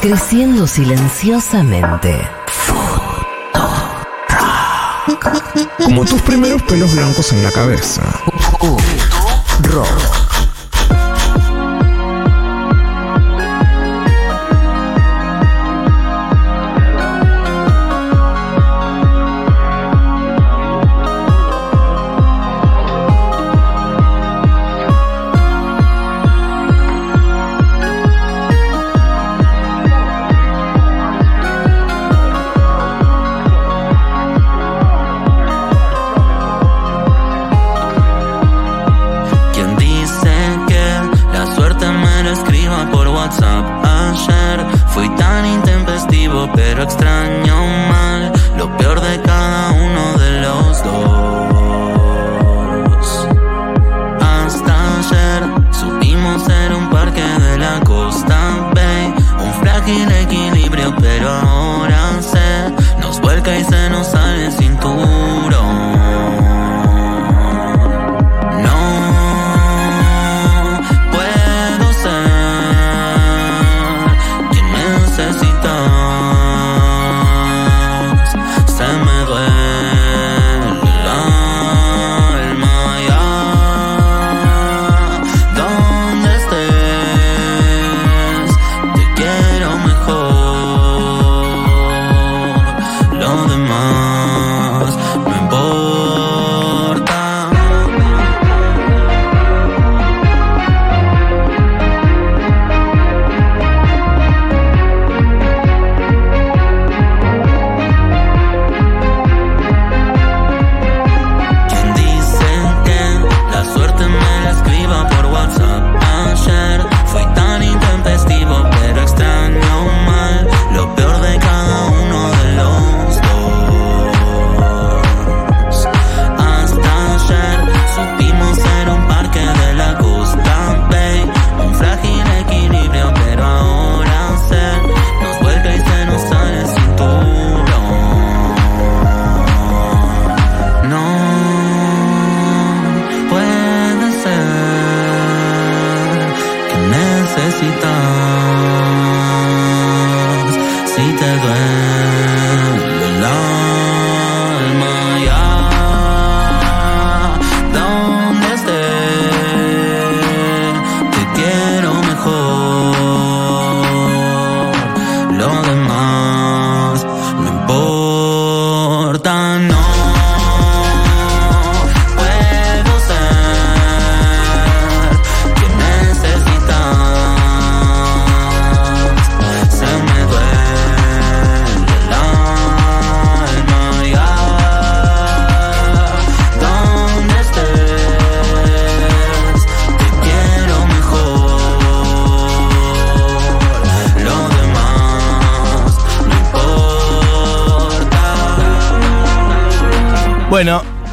Creciendo silenciosamente. Como tus primeros pelos blancos en la cabeza. Rock.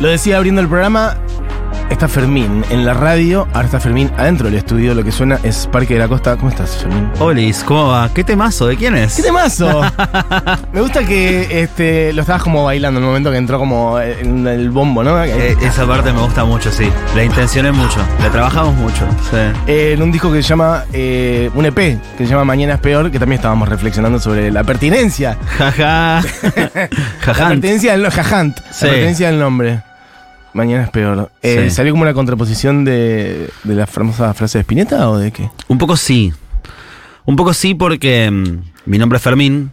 Lo decía abriendo el programa. Está Fermín en la radio, ahora está Fermín adentro del estudio. Lo que suena es Parque de la Costa. ¿Cómo estás, Fermín? Olis, ¿cómo va? ¿Qué temazo? ¿De quién es? ¡Qué temazo! Me gusta que este, lo estabas como bailando en el momento que entró como en el bombo, ¿no? Eh, esa parte me gusta mucho, sí. La intencioné mucho. La trabajamos mucho. Sí. Eh, en un disco que se llama, eh, un EP, que se llama Mañana es Peor, que también estábamos reflexionando sobre la pertinencia. Jaja. La Jajant. pertinencia del, jajant, Sí. la pertinencia del nombre. Mañana es Peor. Eh, Sí. ¿Salió como una contraposición de, de la famosa frase de Spinetta o de qué? Un poco sí. Un poco sí porque mm, mi nombre es Fermín.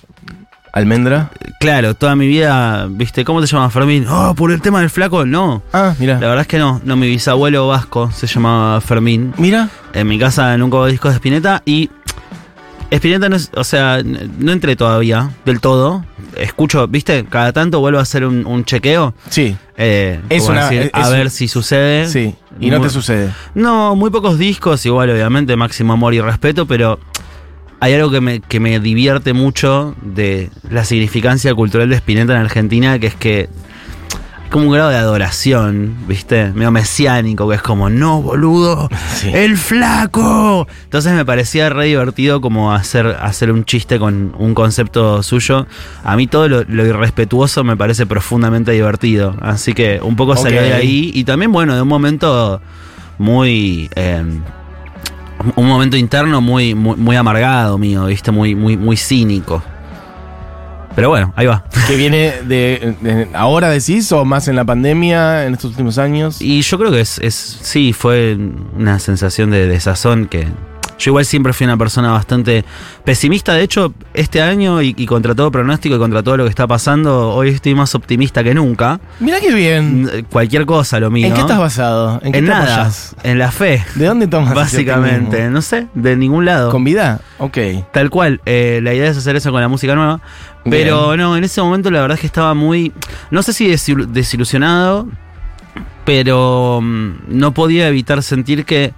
¿Almendra? Claro, toda mi vida, ¿viste? ¿Cómo te llamas Fermín? Oh, por el tema del flaco, no. Ah, mira. La verdad es que no. No, mi bisabuelo vasco se llamaba Fermín. Mira. En mi casa nunca hubo discos de Spinetta y Spinetta no es, o sea, no entré todavía del todo. Escucho, ¿viste? Cada tanto vuelvo a hacer un, un chequeo. Sí. eh, Es una- decir, es- a ver si sucede. Sí. Y no te sucede. No, muy pocos discos, igual obviamente, máximo amor y respeto, pero hay algo que me, que me divierte mucho de la significancia cultural de Spinetta en Argentina, que es que como un grado de adoración, ¿viste? Medio mesiánico, que es como, no, boludo, Sí. el flaco. Entonces me parecía re divertido como hacer, hacer un chiste con un concepto suyo. A mí todo lo, lo irrespetuoso me parece profundamente divertido. Así que un poco salió Ok. de ahí. Y también, bueno, de un momento muy... eh, un momento interno muy, muy, muy amargado mío, ¿viste? Muy, muy, muy cínico. Pero bueno, ahí va. ¿Que viene de, de- ahora decís o más en la pandemia, en estos últimos años? Y yo creo que es, es sí, fue una sensación de desazón que yo igual siempre fui una persona bastante pesimista. De hecho, este año y, y contra todo pronóstico y contra todo lo que está pasando, hoy estoy más optimista que nunca. Mira qué bien. Cualquier cosa lo mío. ¿En qué estás basado? ¿En qué En te nada. apoyas? En la fe. ¿De dónde tomas Básicamente. No sé, de ningún lado. ¿Con vida? Ok. Tal cual, eh, la idea es hacer eso con la música nueva. Pero no, en ese momento la verdad es que estaba muy, no sé si desil- desilusionado, pero mm, no podía evitar sentir que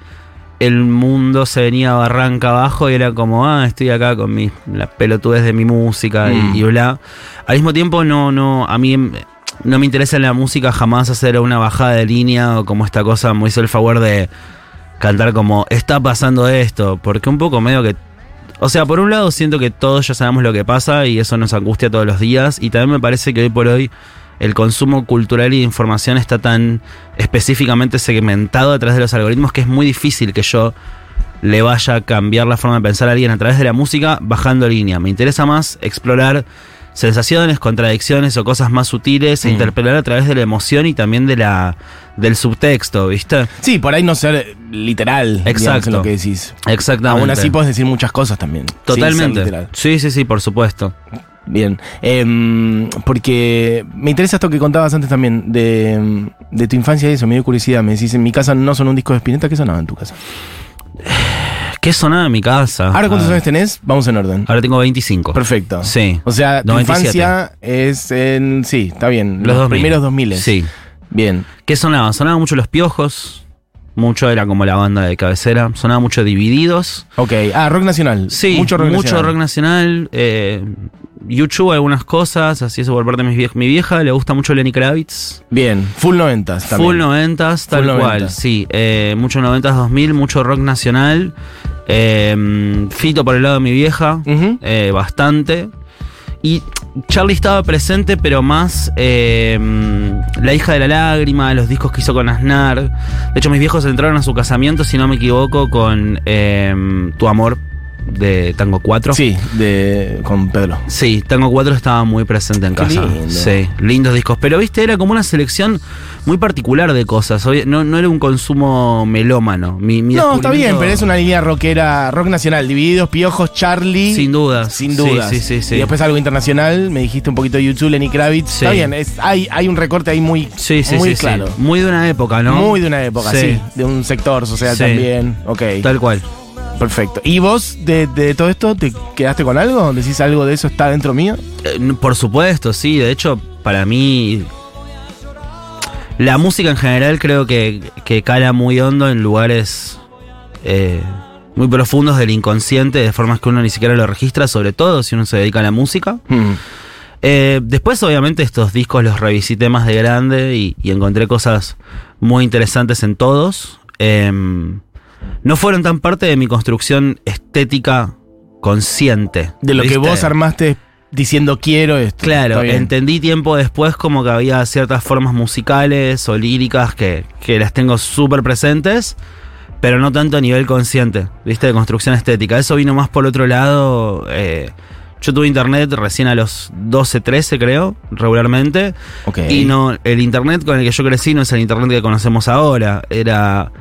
el mundo se venía barranca abajo y era como, ah, estoy acá con mis, las pelotudez de mi música y- Mm. y, bla. Al mismo tiempo, no, no, a mí no me interesa en la música jamás hacer una bajada de línea o como esta cosa me hizo el favor de cantar como, está pasando esto, porque un poco medio que o sea, por un lado siento que todos ya sabemos lo que pasa y eso nos angustia todos los días y también me parece que hoy por hoy el consumo cultural y de información está tan específicamente segmentado a través de los algoritmos que es muy difícil que yo le vaya a cambiar la forma de pensar a alguien a través de la música bajando línea. Me interesa más explorar sensaciones, contradicciones o cosas más sutiles e Mm. interpelar a través de la emoción y también de la del subtexto, ¿viste? Sí, por ahí no ser literal. digamos, Exacto. en lo que decís. Exactamente. Aún así puedes decir muchas cosas también. Totalmente. Sí, sí, sí, por supuesto. Bien. Em, porque me interesa esto que contabas antes también de, de tu infancia y eso, me dio curiosidad. Me decís, en mi casa no son un disco de Spinetta, ¿qué sonaba en tu casa? ¿Qué sonaba en mi casa? Ahora, ¿cuántos años tenés? Vamos en orden. Ahora tengo 25. Perfecto. Sí. O sea, tu 97. infancia es en. Sí, está bien. Los 2000. primeros 2000. Sí. Bien. ¿Qué sonaba? Sonaba mucho Los Piojos. Mucho era como la banda de cabecera. Sonaba mucho Divididos. Ok. Ah, rock nacional. Sí, Mucho rock nacional. rock nacional. Eh, YouTube, algunas cosas. Así eso por parte de mi vieja. Mi vieja le gusta mucho Lenny Kravitz. Bien. Full 90 también. Full noventas, tal Full cual. 90. Sí, eh, mucho noventas 2000, mucho rock nacional. Eh, Fito por el lado de mi vieja. Eh, bastante. Y Charlie estaba presente, pero más eh, La hija de la lágrima, los discos que hizo con Aznar. De hecho, mis viejos entraron a su casamiento, si no me equivoco, con eh, Tu amor de Tango 4. Sí, de, con Pedro. Sí, Tango 4 estaba muy presente en Qué casa. lindo. Sí, lindos discos. Pero viste, era como una selección muy particular de cosas. No, no era un consumo melómano. Mi, mi No, está bien, pero es una línea rockera, rock nacional. Divididos, Piojos, Charlie. Sin dudas. Sin Sí, dudas. sí, sí, sí. Y después algo internacional, me dijiste un poquito de YouTube, Lenny Kravitz. Sí. Está bien, es, hay, hay un recorte ahí muy, Sí, sí, muy sí, sí. claro. Muy de una época, ¿no? Muy de una época, sí. De un sector social también. Ok, Tal cual. Perfecto. ¿Y vos, de, de todo esto, te quedaste con algo? ¿Decís algo de eso está dentro mío? Eh, Por supuesto, sí. De hecho, para mí. La música en general creo que, que cala muy hondo en lugares eh, muy profundos del inconsciente, de formas que uno ni siquiera lo registra, sobre todo si uno se dedica a la música. Hmm. Eh, después, obviamente, estos discos los revisité más de grande y, y encontré cosas muy interesantes en todos. Em, no fueron tan parte de mi construcción estética consciente. De lo que vos armaste diciendo quiero esto. Claro, entendí tiempo después como que había ciertas formas musicales o líricas que, que las tengo súper presentes, pero no tanto a nivel consciente, ¿viste? De construcción estética. Eso vino más por otro lado. eh, yo tuve internet recién a los 12, 13, creo, regularmente. Ok. Y no, el internet con el que yo crecí no es el internet que conocemos ahora. Era,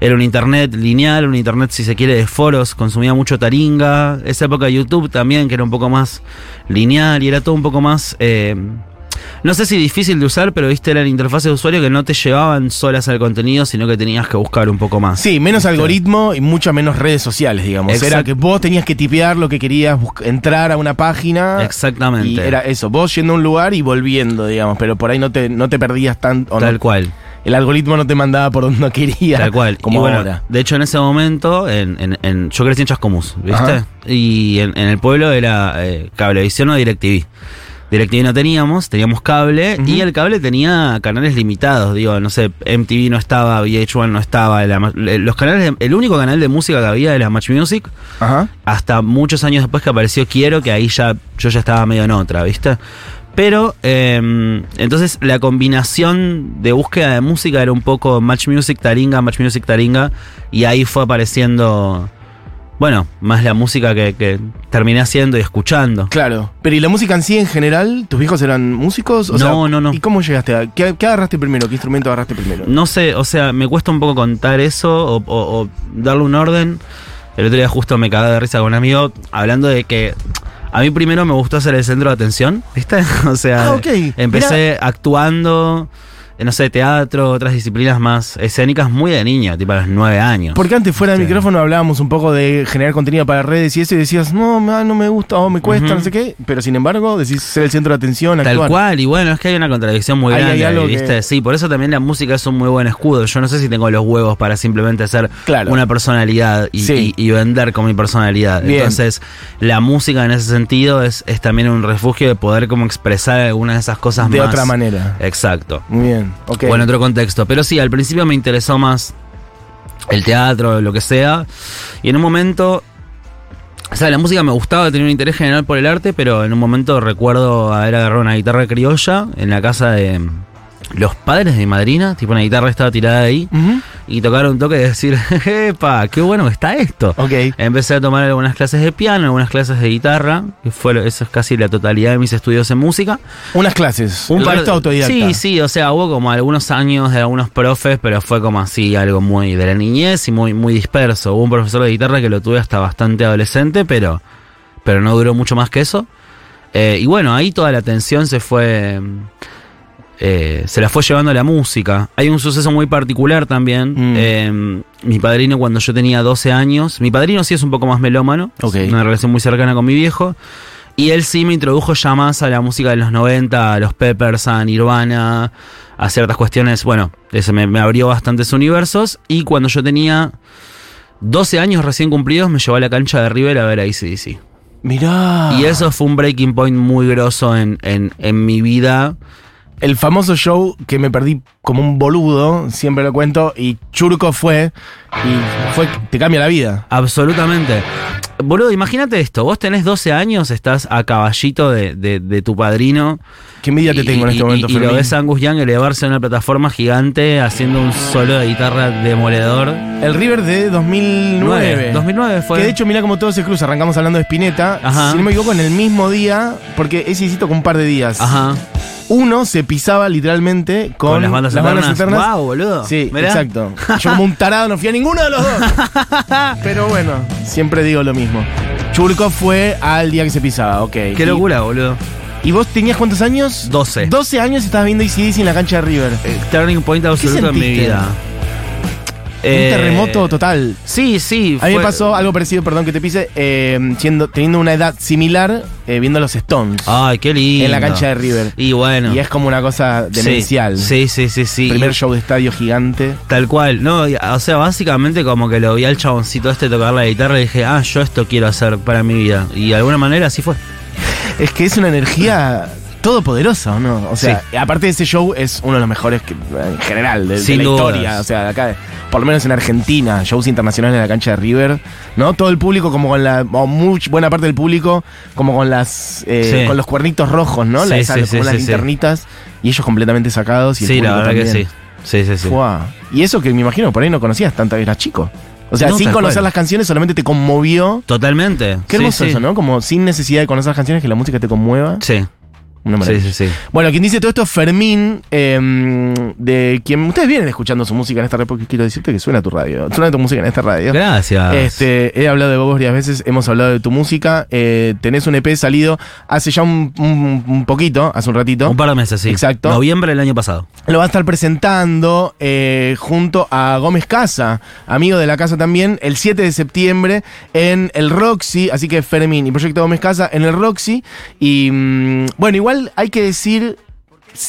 era un internet lineal, un internet, si se quiere, de foros. Consumía mucho taringa. Esa época de YouTube también, que era un poco más lineal y era todo un poco más. eh, no sé si difícil de usar, pero viste, eran interfaces de usuario que no te llevaban solas al contenido, sino que tenías que buscar un poco más. Sí, menos ¿Viste? algoritmo y mucho menos redes sociales, digamos. Era que vos tenías que tipear lo que querías, entrar a una página. Exactamente. Y era eso, vos yendo a un lugar y volviendo, digamos, pero por ahí no te, no te perdías tanto. o no- Tal cual. El algoritmo no te mandaba por donde no quería. Tal cual. Como bueno, ahora. De hecho, en ese momento, en, en- en- yo crecí en Chascomús, ¿viste? Ajá. Y en, en el pueblo era eh, Cablevisión o DirecTV. DirecTV no teníamos, teníamos cable y el cable tenía canales limitados. Digo, no sé, MTV no estaba, VH1 no estaba. la los canales, el único canal de música que había era Match Music. Ajá. Hasta muchos años después que apareció Quiero, que ahí ya yo ya estaba medio en otra, ¿viste? Pero eh, entonces la combinación de búsqueda de música era un poco Match Music Taringa, Match Music Taringa, y ahí fue apareciendo, bueno, más la música que, que terminé haciendo y escuchando. Claro. Pero ¿y la música en sí en general? ¿Tus viejos eran músicos? O No, no, no. ¿Y cómo llegaste a.? ¿Qué, qué agarraste primero? ¿Qué instrumento agarraste primero? No sé, o sea, me cuesta un poco contar eso o, o- o darle un orden. El otro día justo me cagaba de risa con un amigo hablando de que a mí primero me gustó ser el centro de atención, ¿viste? O sea, Ah, empecé actuando, no sé, teatro, otras disciplinas más escénicas muy de niño, tipo a los nueve años. Porque antes fuera del Sí. micrófono hablábamos un poco de generar contenido para redes y eso y decías, no, ma, no me gusta o me cuesta, no sé qué. Pero sin embargo, decís ser el centro de atención, Tal actuar. cual, y bueno, es que hay una contradicción muy Ahí hay grande, algo ahí, ¿viste? que- Sí, por eso también la música es un muy buen escudo. Yo no sé si tengo los huevos para simplemente ser Claro. una personalidad y, Sí. y- y vender con mi personalidad. Bien. Entonces, la música en ese sentido es, es también un refugio de poder como expresar algunas de esas cosas De más. otra manera. Exacto. Muy bien, O en otro contexto. Pero sí, al principio me interesó más el teatro, lo que sea. Y en un momento. O sea, la música me gustaba, tenía un interés general por el arte, pero en un momento recuerdo haber agarrado una guitarra criolla en la casa de los padres de mi madrina. Tipo, una guitarra estaba tirada ahí. Y tocar un toque y decir, ¡epa! ¡Qué bueno que está esto! Ok. Empecé a tomar algunas clases de piano, algunas clases de guitarra, que fue, eso es casi la totalidad de mis estudios en música. Unas clases. Un par resto autodidacta. Sí, sí, o sea, hubo como algunos años de algunos profes, pero fue como así, algo muy de la niñez y muy, muy disperso. Hubo un profesor de guitarra que lo tuve hasta bastante adolescente, pero, pero no duró mucho más que eso. Eh, y bueno, ahí toda la atención se fue. Eh, se la fue llevando a la música. Hay un suceso muy particular también. Mm. Eh, mi padrino, cuando yo tenía 12 años, mi padrino sí es un poco más melómano, Ok. una relación muy cercana con mi viejo. Y él sí me introdujo ya más a la música de los 90, a los Peppers, a Nirvana, a ciertas cuestiones. Bueno, ese me, me abrió bastantes universos. Y cuando yo tenía 12 años recién cumplidos, me llevó a la cancha de River a ver a ACDC. Mirá. Y eso fue un breaking point muy grosso en, en, en mi vida. El famoso show que me perdí como un boludo, siempre lo cuento, y Churco fue, y fue, te cambia la vida. Absolutamente. Boludo, imagínate esto. Vos tenés 12 años, estás a caballito de, de- de tu padrino. Qué envidia te tengo en este momento, y, y lo ves a Angus Young elevarse en una plataforma gigante haciendo un solo de guitarra demoledor. El River de 2009. 2009 fue. Que de hecho, mira cómo todo se cruza. Arrancamos hablando de Spinetta. Ajá. Si no me equivoco, en el mismo día, porque ese hiciste con un par de días. Ajá. Uno se pisaba literalmente con, Con, las bandas eternas. eternas. Wow, boludo. Sí, exacto. Yo como un tarado no fui a ninguno de los dos. Pero bueno, siempre digo lo mismo. Churco fue al día que se pisaba, ok. Qué Y- locura, boludo. ¿Y vos tenías cuántos años? 12. 12 años y estabas viendo ACDC en la cancha de River. Turning point absoluto en mi sentiste? Un Eh, terremoto total. Sí, sí. A mí me pasó algo parecido, perdón que te pise, eh, siendo, teniendo una edad similar, eh, viendo los Stones Ay, qué lindo. en la cancha de River. Y bueno. Y es como una cosa demencial. Sí, sí, sí, sí. Primer Y- show de estadio gigante. Tal cual, no, o sea, básicamente como que lo vi al chaboncito este tocar la guitarra y dije, ah, yo esto quiero hacer para mi vida. Y de alguna manera así fue. Es que es una energía todopoderosa, ¿o no? O sea, aparte de ese show, es uno de los mejores que, en general de, la dudas. historia. O sea, acá, por lo menos en Argentina, shows internacionales en la cancha de River, ¿no? Todo el público, como con la. o much- buena parte del público, como con las. eh, Sí. con los cuernitos rojos, ¿no? Sí, La- esas- sí, como sí. linternitas. Y ellos completamente sacados. Y el Sí, la verdad que sí. Sí, sí, sí. Y eso que me imagino, por ahí no conocías tanto, eras chico. O sea, No, sin conocer cual. las canciones, solamente te conmovió. Totalmente. Qué hermoso eso, ¿no? Como sin necesidad de conocer las canciones, que la música te conmueva. Sí, Una sí, maravilla. sí, sí. Bueno, quien dice todo esto es Fermín, eh, de quien ustedes vienen escuchando su música en esta porque quiero decirte que suena tu radio, suena tu música en esta radio. Gracias. Este, he hablado de vos varias veces, hemos hablado de tu música. eh, tenés un EP salido hace ya un, un- un poquito, hace un ratito. Un par de meses, sí. Exacto. Noviembre del año pasado. Lo va a estar presentando eh, junto a Gómez Casa, amigo de la casa también, el 7 de septiembre en el Roxy. Así que Fermín y Proyecto Gómez Casa en el Roxy. Y mm, bueno, igual hay que decir.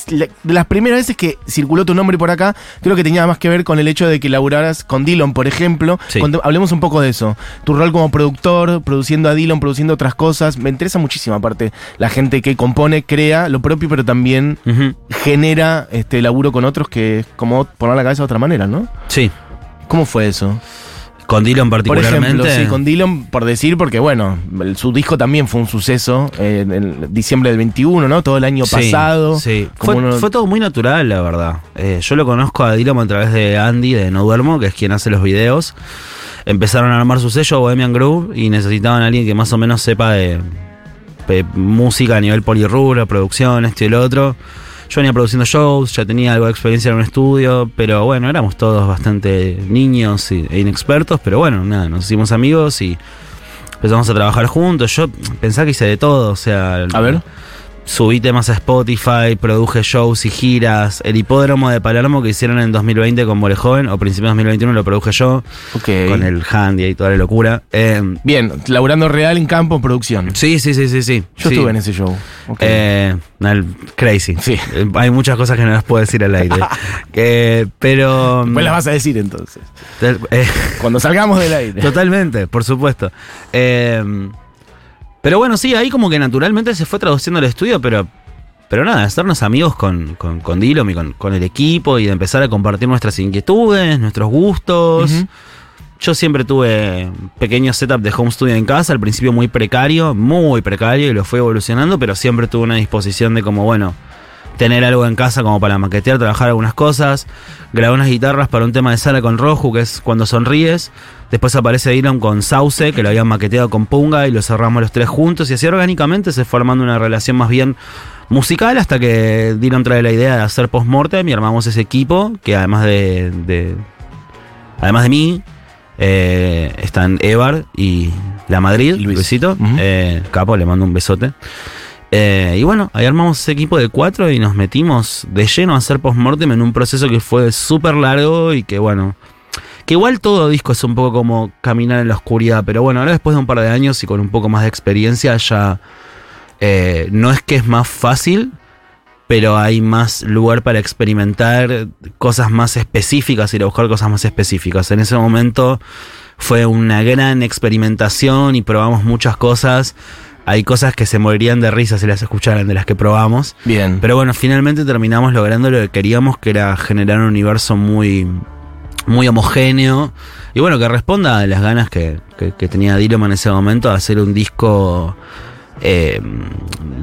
la- De las primeras veces que circuló tu nombre por acá, creo que tenía más que ver con el hecho de que laburaras con Dillon, por ejemplo. Sí. Cuando- hablemos un poco de eso. Tu rol como productor, produciendo a Dillon, produciendo otras cosas. Me interesa muchísimo, aparte, la gente que compone, crea lo propio, pero también genera este laburo con otros que es como poner la cabeza de otra manera, ¿no? Sí. ¿Cómo fue eso? Con Dylan Por particularmente. ejemplo, sí, con Dylan, por decir, porque bueno, el- su disco también fue un suceso eh, en el diciembre del 21, ¿no? Todo el año Sí, pasado. Sí, fue, uno- fue todo muy natural, la verdad. Eh, yo lo conozco a Dylan a través de Andy, de No Duermo, que es quien hace los videos. Empezaron a armar su sello, Bohemian Groove, y necesitaban a alguien que más o menos sepa de, de música a nivel polirrubro, producción, esto y el otro. Yo venía produciendo shows, ya tenía algo de experiencia en un estudio, pero bueno, éramos todos bastante niños e inexpertos, pero bueno, nada, nos hicimos amigos y empezamos a trabajar juntos. Yo pensaba que hice de todo, o sea... A ver. Subí temas a Spotify, produje shows y giras. El hipódromo de Palermo que hicieron en 2020 con More Joven, o principios de 2021 lo produje yo, Ok. con el handy y toda la locura. Eh, Bien, laburando real en campo, en producción. sí, sí, sí, sí, sí. Yo Sí. estuve en ese show. Ok. Eh, crazy. Sí. Eh, hay muchas cosas que no las puedo decir al aire. Eh, pero. Después las vas a decir entonces. eh, Cuando salgamos del aire. Totalmente, por supuesto. Eh, pero bueno, sí, ahí como que naturalmente se fue traduciendo el estudio, pero, pero nada, hacernos amigos con, con, con y con, con el equipo y de empezar a compartir nuestras inquietudes, nuestros gustos. Yo siempre tuve pequeños setup de home studio en casa, al principio muy precario, muy precario, y lo fue evolucionando, pero siempre tuve una disposición de como, bueno, tener algo en casa como para maquetear, trabajar algunas cosas. Grabé unas guitarras para un tema de sala con Roju, que es Cuando Sonríes. Después aparece Dylan con Sauce, que lo habían maqueteado con Punga, y lo cerramos los tres juntos. Y así orgánicamente se fue armando una relación más bien musical hasta que Dylan trae la idea de hacer post-mortem y armamos ese equipo, que además de, de- además de mí, eh, están Evar y La Madrid, Luis. Luisito. Eh, capo, le mando un besote. Eh, y bueno, ahí armamos ese equipo de cuatro y nos metimos de lleno a hacer postmortem en un proceso que fue súper largo y que bueno, que igual todo disco es un poco como caminar en la oscuridad, pero bueno, ahora después de un par de años y con un poco más de experiencia ya eh, no es que es más fácil, pero hay más lugar para experimentar cosas más específicas, ir a buscar cosas más específicas. En ese momento fue una gran experimentación y probamos muchas cosas. Hay cosas que se morirían de risa si las escucharan de las que probamos. Bien. Pero bueno, finalmente terminamos logrando lo que queríamos, que era generar un universo muy, muy homogéneo. Y bueno, que responda a las ganas que, que- que tenía Dilema en ese momento de hacer un disco eh,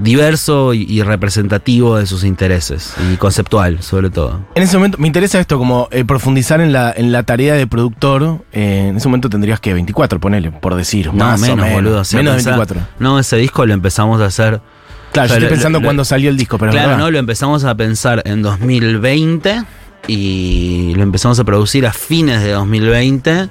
diverso y, y representativo de sus intereses. Y conceptual, sobre todo. En ese momento, me interesa esto, como eh, profundizar en la, en la tarea de productor. Eh, en ese momento tendrías que 24, ponele, por decir. No, más o menos, boludo. menos de pensá- 24. No, ese disco lo empezamos a hacer. Claro, yo estoy pensando lo- lo- cuando salió el disco, pero claro, no, lo empezamos a pensar en 2020 y lo empezamos a producir a fines de 2020.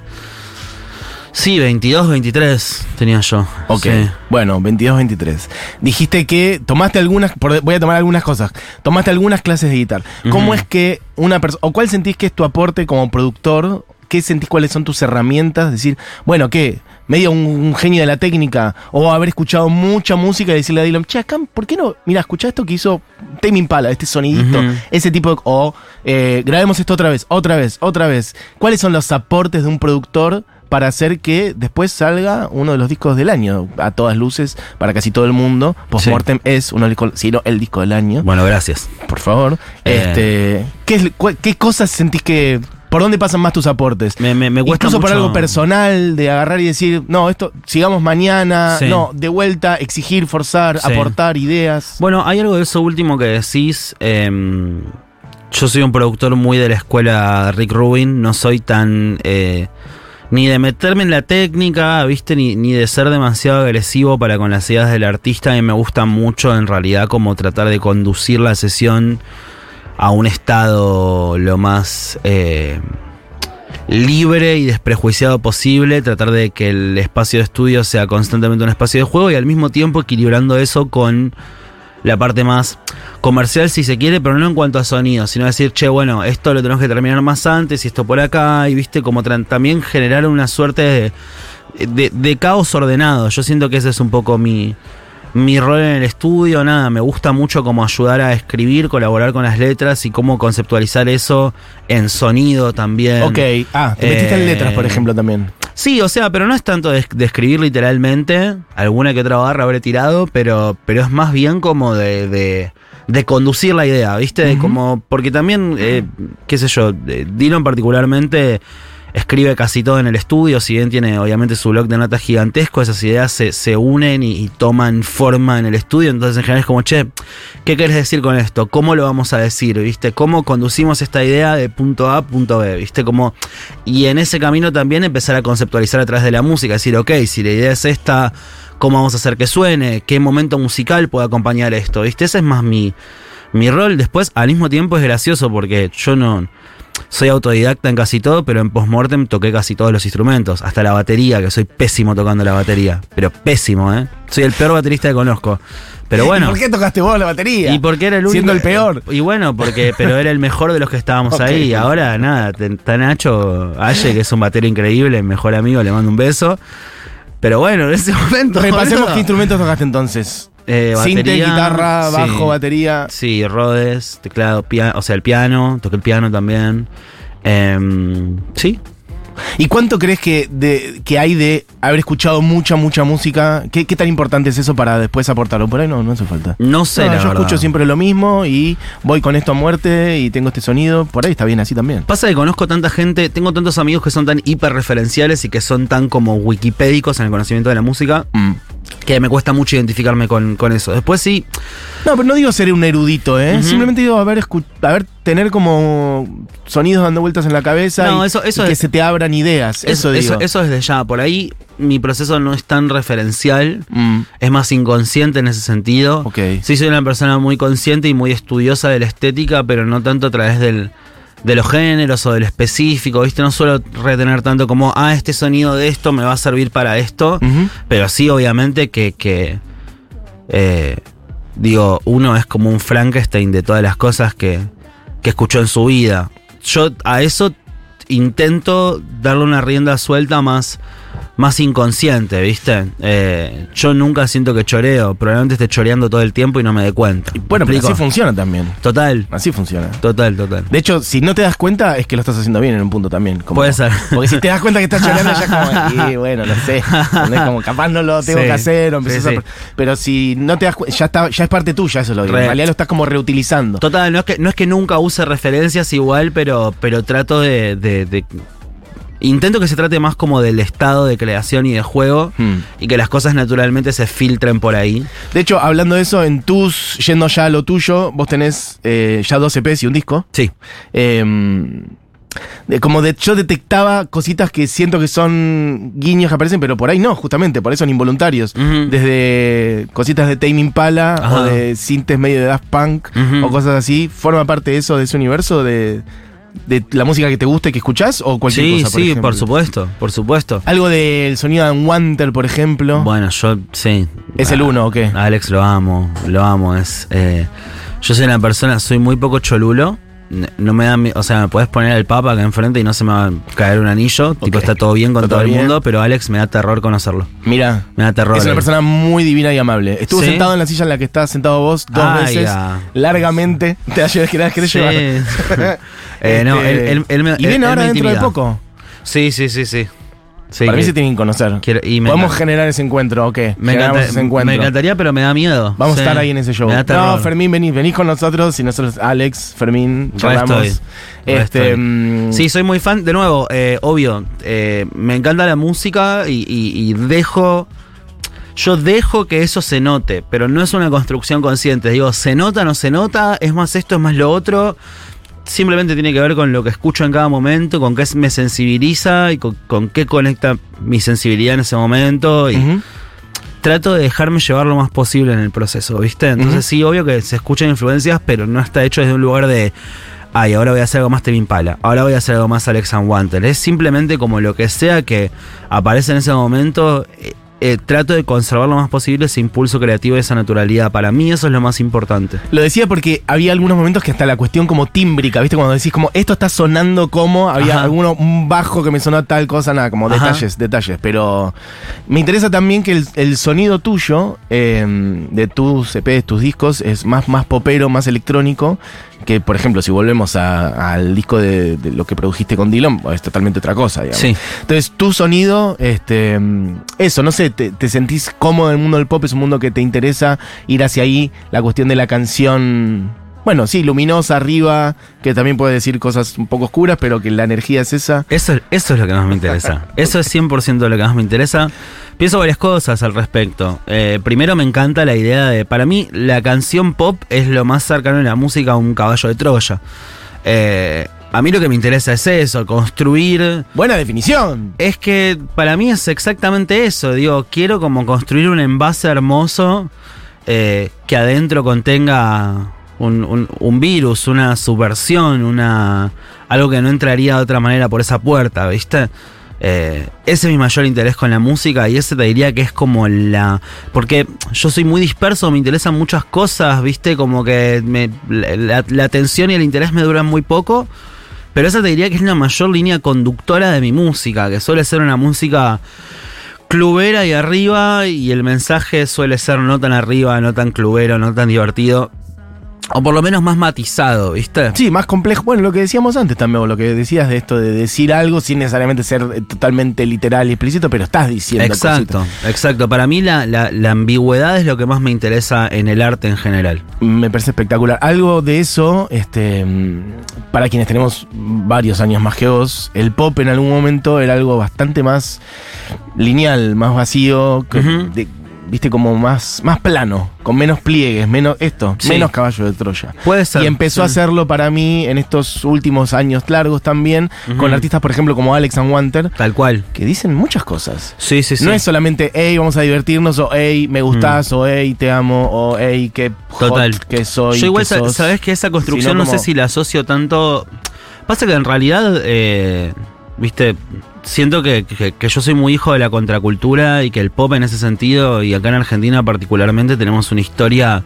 Sí, 22, 23 tenía yo. Ok, Sí. bueno, 22-23. Dijiste que tomaste algunas, voy a tomar algunas cosas, tomaste algunas clases de guitarra. ¿Cómo es que una persona, o cuál sentís que es tu aporte como productor? ¿Qué sentís cuáles son tus herramientas? Decir, bueno, ¿qué? Medio un, un genio de la técnica, o haber escuchado mucha música y decirle a Dylan, che, acá, ¿por qué no? Mira, escuchá esto que hizo Tame Impala, este sonidito, ese tipo de. O eh, grabemos esto otra vez, otra vez, otra vez. ¿Cuáles son los aportes de un productor para hacer que después salga uno de los discos del año? A todas luces, para casi todo el mundo. Postmortem es uno de los discos, si no, el disco del año. Bueno, gracias. Por favor. Eh. Este, ¿qué, es- ¿Qué cosas sentís que. ¿Por dónde pasan más tus aportes? Me, me, me cuesta Incluso por algo personal, de agarrar y decir, no, esto, sigamos mañana, Sí. no, de vuelta, exigir, forzar, Sí. aportar ideas. Bueno, hay algo de eso último que decís. em, yo soy un productor muy de la escuela Rick Rubin. No soy tan. eh, ni de meterme en la técnica, ¿viste? Ni, ni de ser demasiado agresivo para con las ideas del artista. A mí me gusta mucho, en realidad, como tratar de conducir la sesión a un estado lo más. eh, libre y desprejuiciado posible, tratar de que el espacio de estudio sea constantemente un espacio de juego y al mismo tiempo equilibrando eso con la parte más comercial si se quiere, pero no en cuanto a sonido, sino decir, che, bueno, esto lo tenemos que terminar más antes y esto por acá, y viste, como también generar una suerte de, de caos ordenado. Yo siento que ese es un poco mi, mi rol en el estudio, nada, me gusta mucho como ayudar a escribir, colaborar con las letras y cómo conceptualizar eso en sonido también. Ok, ah, te metiste en Eh, letras, por ejemplo, también. Sí, o sea, pero no es tanto de, de escribir literalmente, alguna que otra barra habré tirado, pero, pero es más bien como de, de, de conducir la idea, ¿viste? Como, porque también, eh, qué sé yo, eh, Dylan particularmente escribe casi todo en el estudio, si bien tiene obviamente su blog de notas gigantesco, esas ideas se, se unen y, toman forma en el estudio, entonces en general es como, che, ¿qué querés decir con esto? ¿Cómo lo vamos a decir? ¿Viste? ¿Cómo conducimos esta idea de punto A a punto B? ¿Viste? Y en ese camino también empezar a conceptualizar a través de la música, decir, ok, si la idea es esta, ¿cómo vamos a hacer que suene? ¿Qué momento musical puede acompañar esto? ¿Viste? Ese es más mi, mi rol. Después, al mismo tiempo es gracioso porque yo no... Soy autodidacta en casi todo, pero en postmortem toqué casi todos los instrumentos, hasta la batería, que soy pésimo tocando la batería, pero pésimo, ¿eh? Soy el peor baterista que conozco. Pero bueno. ¿Y ¿Por qué tocaste vos la batería? Y porque era el único. Siendo el peor. Y bueno, porque, pero era el mejor de los que estábamos Ok. ahí. Ahora, nada, está Nacho Aye, que es un batero increíble, mejor amigo, le mando un beso. Pero bueno, en ese momento. Repasemos qué instrumentos tocaste entonces. Eh, Sinte, guitarra, sí. bajo, batería. Sí, Rhodes, teclado, piano, o sea, el piano, toqué el piano también. Em, sí, ¿Y cuánto crees que, de, que hay de haber escuchado mucha, mucha música? ¿Qué, qué tan importante es eso para después aportarlo? Por ahí no, no hace falta. no sé, No, la yo verdad. escucho siempre lo mismo y voy con esto a muerte y tengo este sonido. Por ahí está bien así también. Pasa que conozco tanta gente, tengo tantos amigos que son tan hiperreferenciales y que son tan como wikipédicos en el conocimiento de la música, Mm. Que me cuesta mucho identificarme con, con eso. Después sí, No, pero no digo ser un erudito, ¿eh? Simplemente digo haber, haber tener como sonidos dando vueltas en la cabeza No, y, eso- eso y que es- se te abran ideas. Eso, digo. eso, eso desde ya. Por ahí mi proceso no es tan referencial, Mm, es más inconsciente en ese sentido. ok. Sí, soy una persona muy consciente y muy estudiosa de la estética, pero no tanto a través del, de los géneros o del específico, ¿viste? No suelo retener tanto como, ah, este sonido de esto me va a servir para esto, pero sí, obviamente, que, que eh, digo, uno es como un Frankenstein de todas las cosas que, que escuchó en su vida. Yo a eso intento darle una rienda suelta más, más inconsciente, ¿viste? Eh, yo nunca siento que choreo, probablemente esté choreando todo el tiempo y no me dé cuenta. Bueno, ¿Me pero así funciona también. Total, Así funciona. total, total. De hecho, si no te das cuenta, es que lo estás haciendo bien en un punto también. como- Puede ser. Porque si te das cuenta que estás llorando, ya como, y bueno, no sé. Como, capaz no lo tengo Sí, que hacer, o empezás sí, a- sí. Pero si no te das cuenta, ya, está, ya es parte tuya, eso es lo digo. En realidad lo estás como reutilizando. Total, no es que, no es que nunca use referencias igual, pero, pero trato de, de- de- Intento que se trate más como del estado de creación y de juego Hmm. y que las cosas naturalmente se filtren por ahí. De hecho, hablando de eso, en tus, yendo ya a lo tuyo, vos tenés eh, ya dos EPs y un disco. Sí. Eh, de- como de, yo detectaba cositas que siento que son guiños que aparecen, pero por ahí no, justamente, por eso son involuntarios. Desde cositas de Tame Impala Ajá. o de sintes medio de Daft Punk o cosas así. ¿Forma parte de eso, de ese universo, de, de la música que te gusta y que escuchás o cualquier Sí, cosa? sí, ejemplo? por supuesto, por supuesto. Algo del sonido de Wanter, por ejemplo. Bueno, yo sí. ¿Es el Ah, uno o qué? Alex lo amo, lo amo. Es, eh, yo soy una persona, soy muy poco cholulo. No me da, o sea, me puedes poner al Papa acá enfrente y no se me va a caer un anillo. Tipo, está todo bien con Está todo todo el mundo, pero Alex me da terror conocerlo. Mira. Me da terror. Es una Alex. persona muy divina y amable. Estuvo ¿Sí? sentado en la silla en la que estás sentado vos dos Ay, veces, ah. largamente. Te la llevas, querés Sí. llevar. Eh, no, Este, él, él- él me- y él- viene él ahora dentro de poco. Sí, sí, sí, sí. Sí, Para mí se tienen que conocer. quiero- y me Podemos encanta- generar ese encuentro, ¿o qué? me, Generamos encanta- ese encuentro. me encantaría, pero me da miedo. Vamos Sí. a estar ahí en ese show. Me da terror. No, Fermín, venís, venís con nosotros y nosotros, Alex, Fermín, Re charlamos. estoy, re Este, estoy. mm, Sí, soy muy fan. De nuevo, eh, obvio, eh, me encanta la música y, y- y dejo. Yo dejo que eso se note, pero no es una construcción consciente. Digo, ¿se nota, no se nota? ¿Es más esto, es más lo otro? Simplemente tiene que ver con lo que escucho en cada momento, con qué me sensibiliza y con, con qué conecta mi sensibilidad en ese momento. Y trato de dejarme llevar lo más posible en el proceso, ¿viste? Entonces sí, obvio que se escuchan influencias, pero no está hecho desde un lugar de, ay, ahora voy a hacer algo más Tevin Pala, ahora voy a hacer algo más Alex and Wanter. Es simplemente como lo que sea que aparece en ese momento, eh, trato de conservar lo más posible ese impulso creativo y esa naturalidad. Para mí eso es lo más importante. Lo decía porque había algunos momentos que hasta la cuestión como tímbrica, ¿viste? Cuando decís como esto está sonando como, había Ajá. alguno, un bajo que me sonó tal cosa, nada, como Ajá. detalles, detalles. Pero me interesa también que el, el sonido tuyo, eh, de tus EPs, tus discos, es más, más popero, más electrónico. Que, por ejemplo, si volvemos a- al disco de, de lo que produjiste con Dylan, es totalmente otra cosa, digamos. Sí. Entonces, tu sonido, este, mm, eso, no sé, te, sentís cómodo en el mundo del pop, es un mundo que te interesa ir hacia ahí, la cuestión de la canción bueno, sí, luminosa arriba, que también puede decir cosas un poco oscuras, pero que la energía es esa. Eso, eso es lo que más me interesa. Eso es 100% lo que más me interesa. Pienso varias cosas al respecto. Eh, primero me encanta la idea de, para mí, la canción pop es lo más cercano en la música a un caballo de Troya. Eh, a mí lo que me interesa es eso, construir... Buena definición. Es que para mí es exactamente eso. Digo, quiero como construir un envase hermoso eh, que adentro contenga un, un- un virus, una subversión, una algo que no entraría de otra manera por esa puerta, ¿viste? Eh, ese es mi mayor interés con la música y ese te diría que es como la... Porque yo soy muy disperso, me interesan muchas cosas, ¿viste? Como que me- la, la atención y el interés me duran muy poco. Pero esa te diría que es la mayor línea conductora de mi música, que suele ser una música clubera y arriba, y el mensaje suele ser no tan arriba, no tan clubero, no tan divertido. O por lo menos más matizado, ¿viste? Sí, más complejo. Bueno, lo que decíamos antes también, o lo que decías de esto de decir algo sin necesariamente ser eh, totalmente literal y explícito, pero estás diciendo Exacto, cositas. exacto. Para mí la, la- la ambigüedad es lo que más me interesa en el arte en general. Me parece espectacular. Algo de eso, este, mm, para quienes tenemos varios años más que vos, el pop en algún momento era algo bastante más lineal, más vacío, que- Ujú. de- viste, como más, más plano, con menos pliegues, menos esto, Sí. menos caballo de Troya. Puede ser. Y empezó a hacerlo para mí en estos últimos años largos también, con artistas, por ejemplo, como Alex and Wanter, Tal cual. que dicen muchas cosas. Sí, sí, sí. No es solamente, hey, vamos a divertirnos, o hey, me gustás, o hey, te amo, o hey, qué hot Total. que soy. Yo igual, que sos. sabes que esa construcción no sé si la asocio tanto. Pasa que en realidad, eh, viste, siento que, que- que yo soy muy hijo de la contracultura y que el pop en ese sentido, y acá en Argentina particularmente, tenemos una historia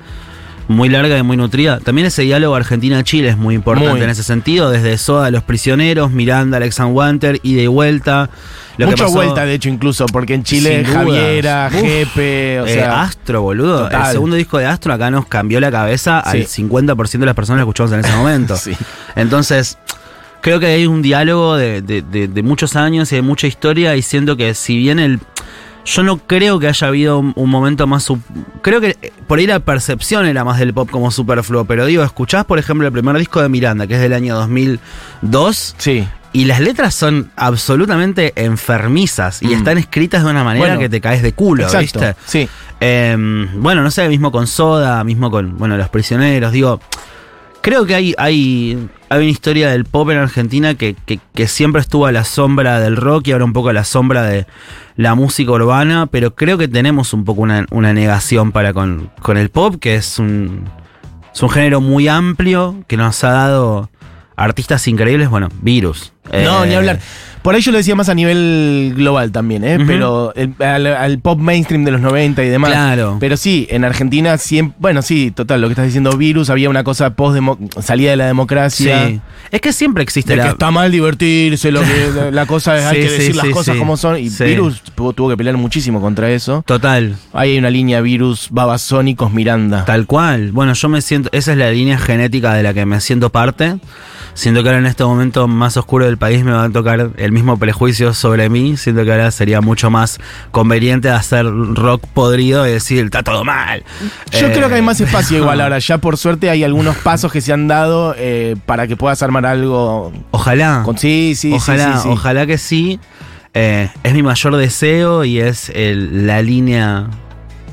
muy larga y muy nutrida. También ese diálogo Argentina-Chile es muy importante Muy. en ese sentido, desde Soda, Los Prisioneros, Miranda, Alexan Wanter, ida y vuelta. Lo que Mucha pasó- vuelta, de hecho, incluso, porque en Chile. Javiera, Uf. Jepe, o Eh, sea. Astro, boludo. total. El segundo disco de Astro acá nos cambió la cabeza al Sí. 50% de las personas que escuchamos en ese momento. Sí. Entonces, creo que hay un diálogo de, de- de- de muchos años y de mucha historia y siento que si bien el... Yo no creo que haya habido un, un momento más... sub- creo que eh, por ahí la percepción era más del pop como superfluo, pero digo, escuchás por ejemplo el primer disco de Miranda, que es del año 2002, Sí. y las letras son absolutamente enfermizas y Mm. están escritas de una manera Bueno, que te caes de culo, Exacto. ¿viste? Sí. Eh, bueno, no sé, mismo con Soda, mismo con, bueno, Los Prisioneros, digo, creo que hay, hay, hay una historia del pop en Argentina que, que- que siempre estuvo a la sombra del rock y ahora un poco a la sombra de la música urbana, pero creo que tenemos un poco una, una negación para con, con el pop, que es un, es un género muy amplio, que nos ha dado artistas increíbles, bueno, Virus. No, Eh, ni hablar. Por ahí yo lo decía más a nivel global también, ¿eh? Pero el- al, al pop mainstream de los 90 y demás. Claro. Pero sí, en Argentina siempre. Bueno, sí, total, lo que estás diciendo, virus, había una cosa post salida de la democracia. Sí. Es que siempre existe De que la... está mal divertirse, lo que, la, cosa es, hay que sí, decir las cosas como son. Y. Virus tuvo, tuvo que pelear muchísimo contra eso. Total. Ahí hay una línea Virus, Babasónicos, Miranda. Tal cual. Bueno, yo me siento, esa es la línea genética de la que me siento parte. Siento que ahora en este momento más oscuro del país me va a tocar el mismo prejuicio sobre mí. Siento que ahora sería mucho más conveniente hacer rock podrido y decir, está todo mal. Yo Eh, creo que hay más espacio igual ahora. Ya por suerte hay algunos pasos que se han dado eh, para que puedas armar algo Ojalá. con sí, sí, sí, ojalá, sí, sí. ojalá que sí. Eh, es mi mayor deseo y es el- la línea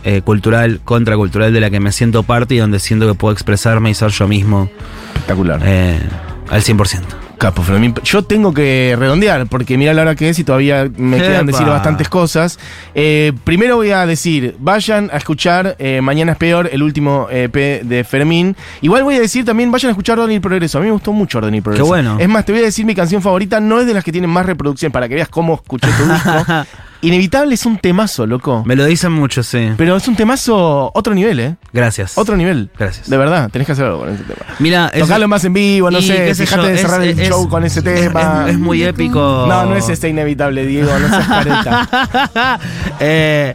eh, cultural, contracultural de la que me siento parte y donde siento que puedo expresarme y ser yo mismo Espectacular. eh, al 100%. Capo, Fermín. Yo tengo que redondear, porque mira la hora que es y todavía me Epa. quedan decir bastantes cosas. Eh, primero voy a decir, vayan a escuchar eh, Mañana es Peor, el último EP de Fermín. Igual voy a decir también, vayan a escuchar Orden y Progreso. A mí me gustó mucho Orden y Progreso. bueno. Es más, te voy a decir mi canción favorita, no es de las que tienen más reproducción, para que veas cómo escuché tu disco. Inevitable es un temazo, loco. Me lo dicen mucho, sí. Pero es un temazo otro nivel, ¿eh? Gracias. Otro nivel. Gracias. De verdad, tenés que hacer algo con ese tema. Mira, es, Tocarlo más en vivo, no y sé, yo, de cerrar es- el es- show con ese tema. Es, es muy épico. No, no es este inevitable, Diego, no seas careta. Eh,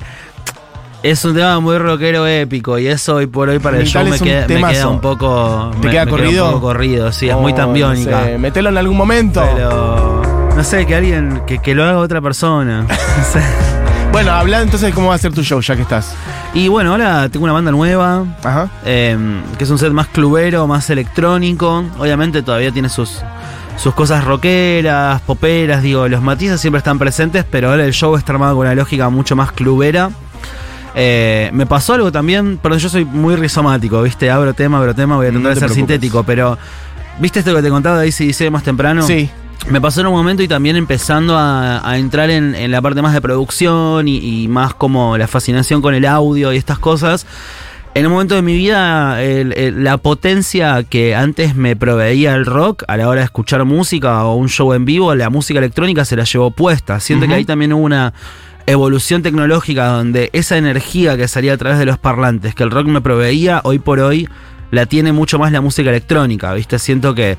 es un tema muy rockero épico y eso hoy por hoy para el show me es un queda, me temazo. queda un poco. ¿Te me- queda me corrido? un poco corrido, sí, es muy Oh, tambiónica. No sé, metelo en algún momento. Pero. No sé, que alguien. Que, que lo haga otra persona. No sé. Bueno, habla entonces de cómo va a ser tu show, ya que estás. Y bueno, ahora tengo una banda nueva, Ajá. eh, que es un set más clubero, más electrónico. Obviamente todavía tiene sus, sus cosas rockeras, poperas, digo, los matices siempre están presentes, pero ahora el show está armado con una lógica mucho más clubera. Eh, me pasó algo también, perdón, yo soy muy rizomático, ¿viste? Abro tema, abro tema, voy a No tratar te de ser preocupes. sintético, pero ¿viste esto que te contaba de ACDC más temprano? Sí. Me pasó en un momento y también empezando a, a entrar en, en la parte más de producción y, y más como la fascinación con el audio y estas cosas. En un momento de mi vida, el- el- la potencia que antes me proveía el rock a la hora de escuchar música o un show en vivo, la música electrónica se la llevó puesta. Siento que ahí también hubo una evolución tecnológica donde esa energía que salía a través de los parlantes que el rock me proveía, hoy por hoy la tiene mucho más la música electrónica, ¿viste? Siento que,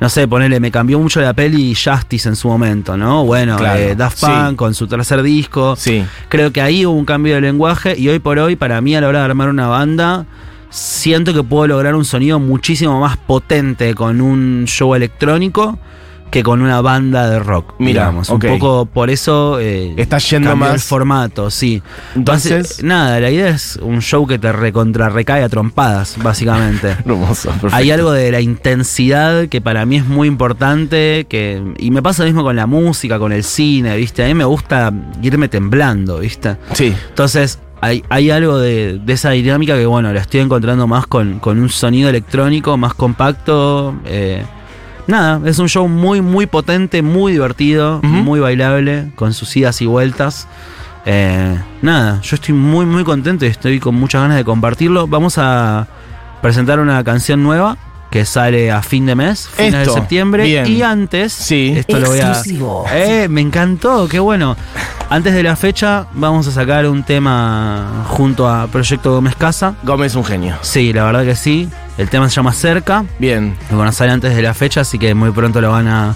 no sé, ponele, me cambió mucho la peli Justice en su momento, ¿no? Bueno, Claro, eh, Daft sí. Punk con su tercer disco. Sí. Creo que ahí hubo un cambio de lenguaje y hoy por hoy, para mí, a la hora de armar una banda, siento que puedo lograr un sonido muchísimo más potente con un show electrónico que con una banda de rock. Mira, digamos. Un poco por eso. Eh, Está yendo más- el formato, sí. Entonces- Entonces, nada, la idea es un show que te recontra recae a trompadas, básicamente. Hermoso, perfecto. Hay algo de la intensidad que para mí es muy importante, que y me pasa lo mismo con la música, con el cine, ¿viste? A mí me gusta irme temblando, ¿viste? Sí. Entonces, hay, hay algo de, de esa dinámica que, bueno, la estoy encontrando más con, con un sonido electrónico más compacto. eh, nada, es un show muy, muy potente, muy divertido, muy bailable, con sus idas y vueltas. Eh, nada, yo estoy muy, muy contento y estoy con muchas ganas de compartirlo. Vamos a presentar una canción nueva que sale a fin de mes, final Esto, de septiembre. bien. Y antes, Sí. esto lo voy a. Exclusivo. Eh, me encantó, qué bueno. Antes de la fecha vamos a sacar un tema junto a Proyecto Gómez Casa. Gómez es un genio. Sí, la verdad que sí. El tema se llama Cerca. Bien, Y bueno, sale antes de la fecha, así que muy pronto lo van a,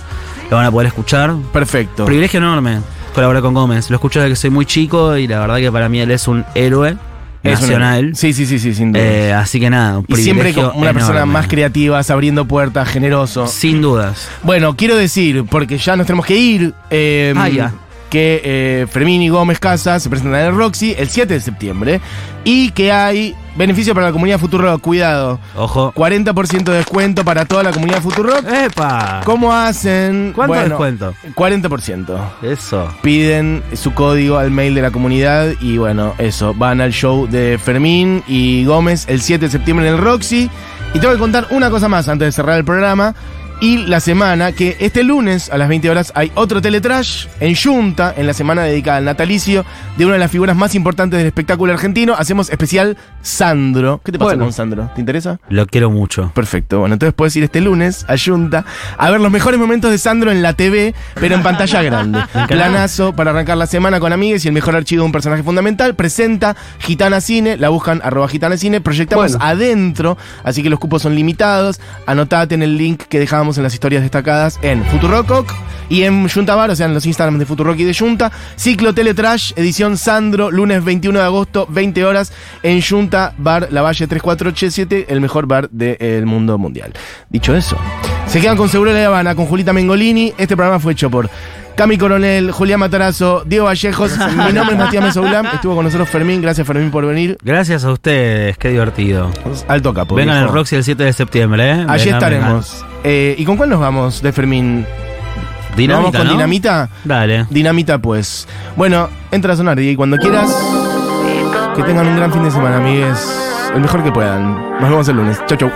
lo van a poder escuchar. perfecto. Privilegio enorme colaborar con Gómez. Lo escucho desde que soy muy chico y la verdad que para mí él es un héroe Es nacional. Sí, sí, sí, sí, sin duda. Eh, así que nada, un y siempre como una persona más creativa, abriendo puertas, generoso. Sin dudas. Bueno, quiero decir, porque ya nos tenemos que ir, eh, Ah, ya. Que eh, Fermín y Gómez Casa se presentan en el Roxy el 7 de septiembre y que hay beneficio para la comunidad Futuro Cuidado, Ojo. 40% de descuento para toda la comunidad Futuro. ¡Epa! ¿Cómo hacen? ¿Cuánto Bueno, descuento? 40%. Eso. Piden su código al mail de la comunidad y bueno, eso, van al show de Fermín y Gómez el 7 de septiembre en el Roxy. Y tengo que contar una cosa más antes de cerrar el programa. Y la semana, que este lunes a las 20 horas hay otro Teletrash en Junta, en la semana dedicada al natalicio de una de las figuras más importantes del espectáculo argentino. Hacemos especial Sandro. ¿Qué te pasa Bueno. con Sandro? ¿Te interesa? Lo quiero mucho. Perfecto. Bueno, entonces puedes ir este lunes a Junta a ver los mejores momentos de Sandro en la TV, pero en pantalla grande. Planazo para arrancar la semana con amigues y el mejor archivo de un personaje fundamental. Presenta Gitana Cine, la buscan arroba Gitana Cine. Proyectamos Bueno. adentro, así que los cupos son limitados. Anotate en el link que dejábamos en las historias destacadas en Futurococ y en Junta Bar, o sea, en los Instagram de Futurock y de Junta. Ciclo Teletrash, edición Sandro, lunes 21 de agosto, 20 horas, en Junta Bar La Valle 3487, el mejor bar del mundo mundial. Dicho eso, se quedan con Seguro de La Habana, con Julita Mengolini. Este programa fue hecho por Cami Coronel, Julián Matarazo, Diego Vallejos. Mi nombre es Matías Mesoulam. Estuvo con nosotros Fermín. Gracias, Fermín, por venir. Gracias a ustedes, qué divertido. Alto capo. Vengan al. Roxy el 7 de septiembre, ¿eh? Allí Vengan, estaremos. Eh, ¿Y con cuál nos vamos de Fermín? Dinamita, ¿Vamos con ¿no? Dinamita? Dale. Dinamita, pues. Bueno, entra a sonar y cuando quieras. Que tengan un gran fin de semana, amigues. El mejor que puedan. Nos vemos el lunes. Chau, chau.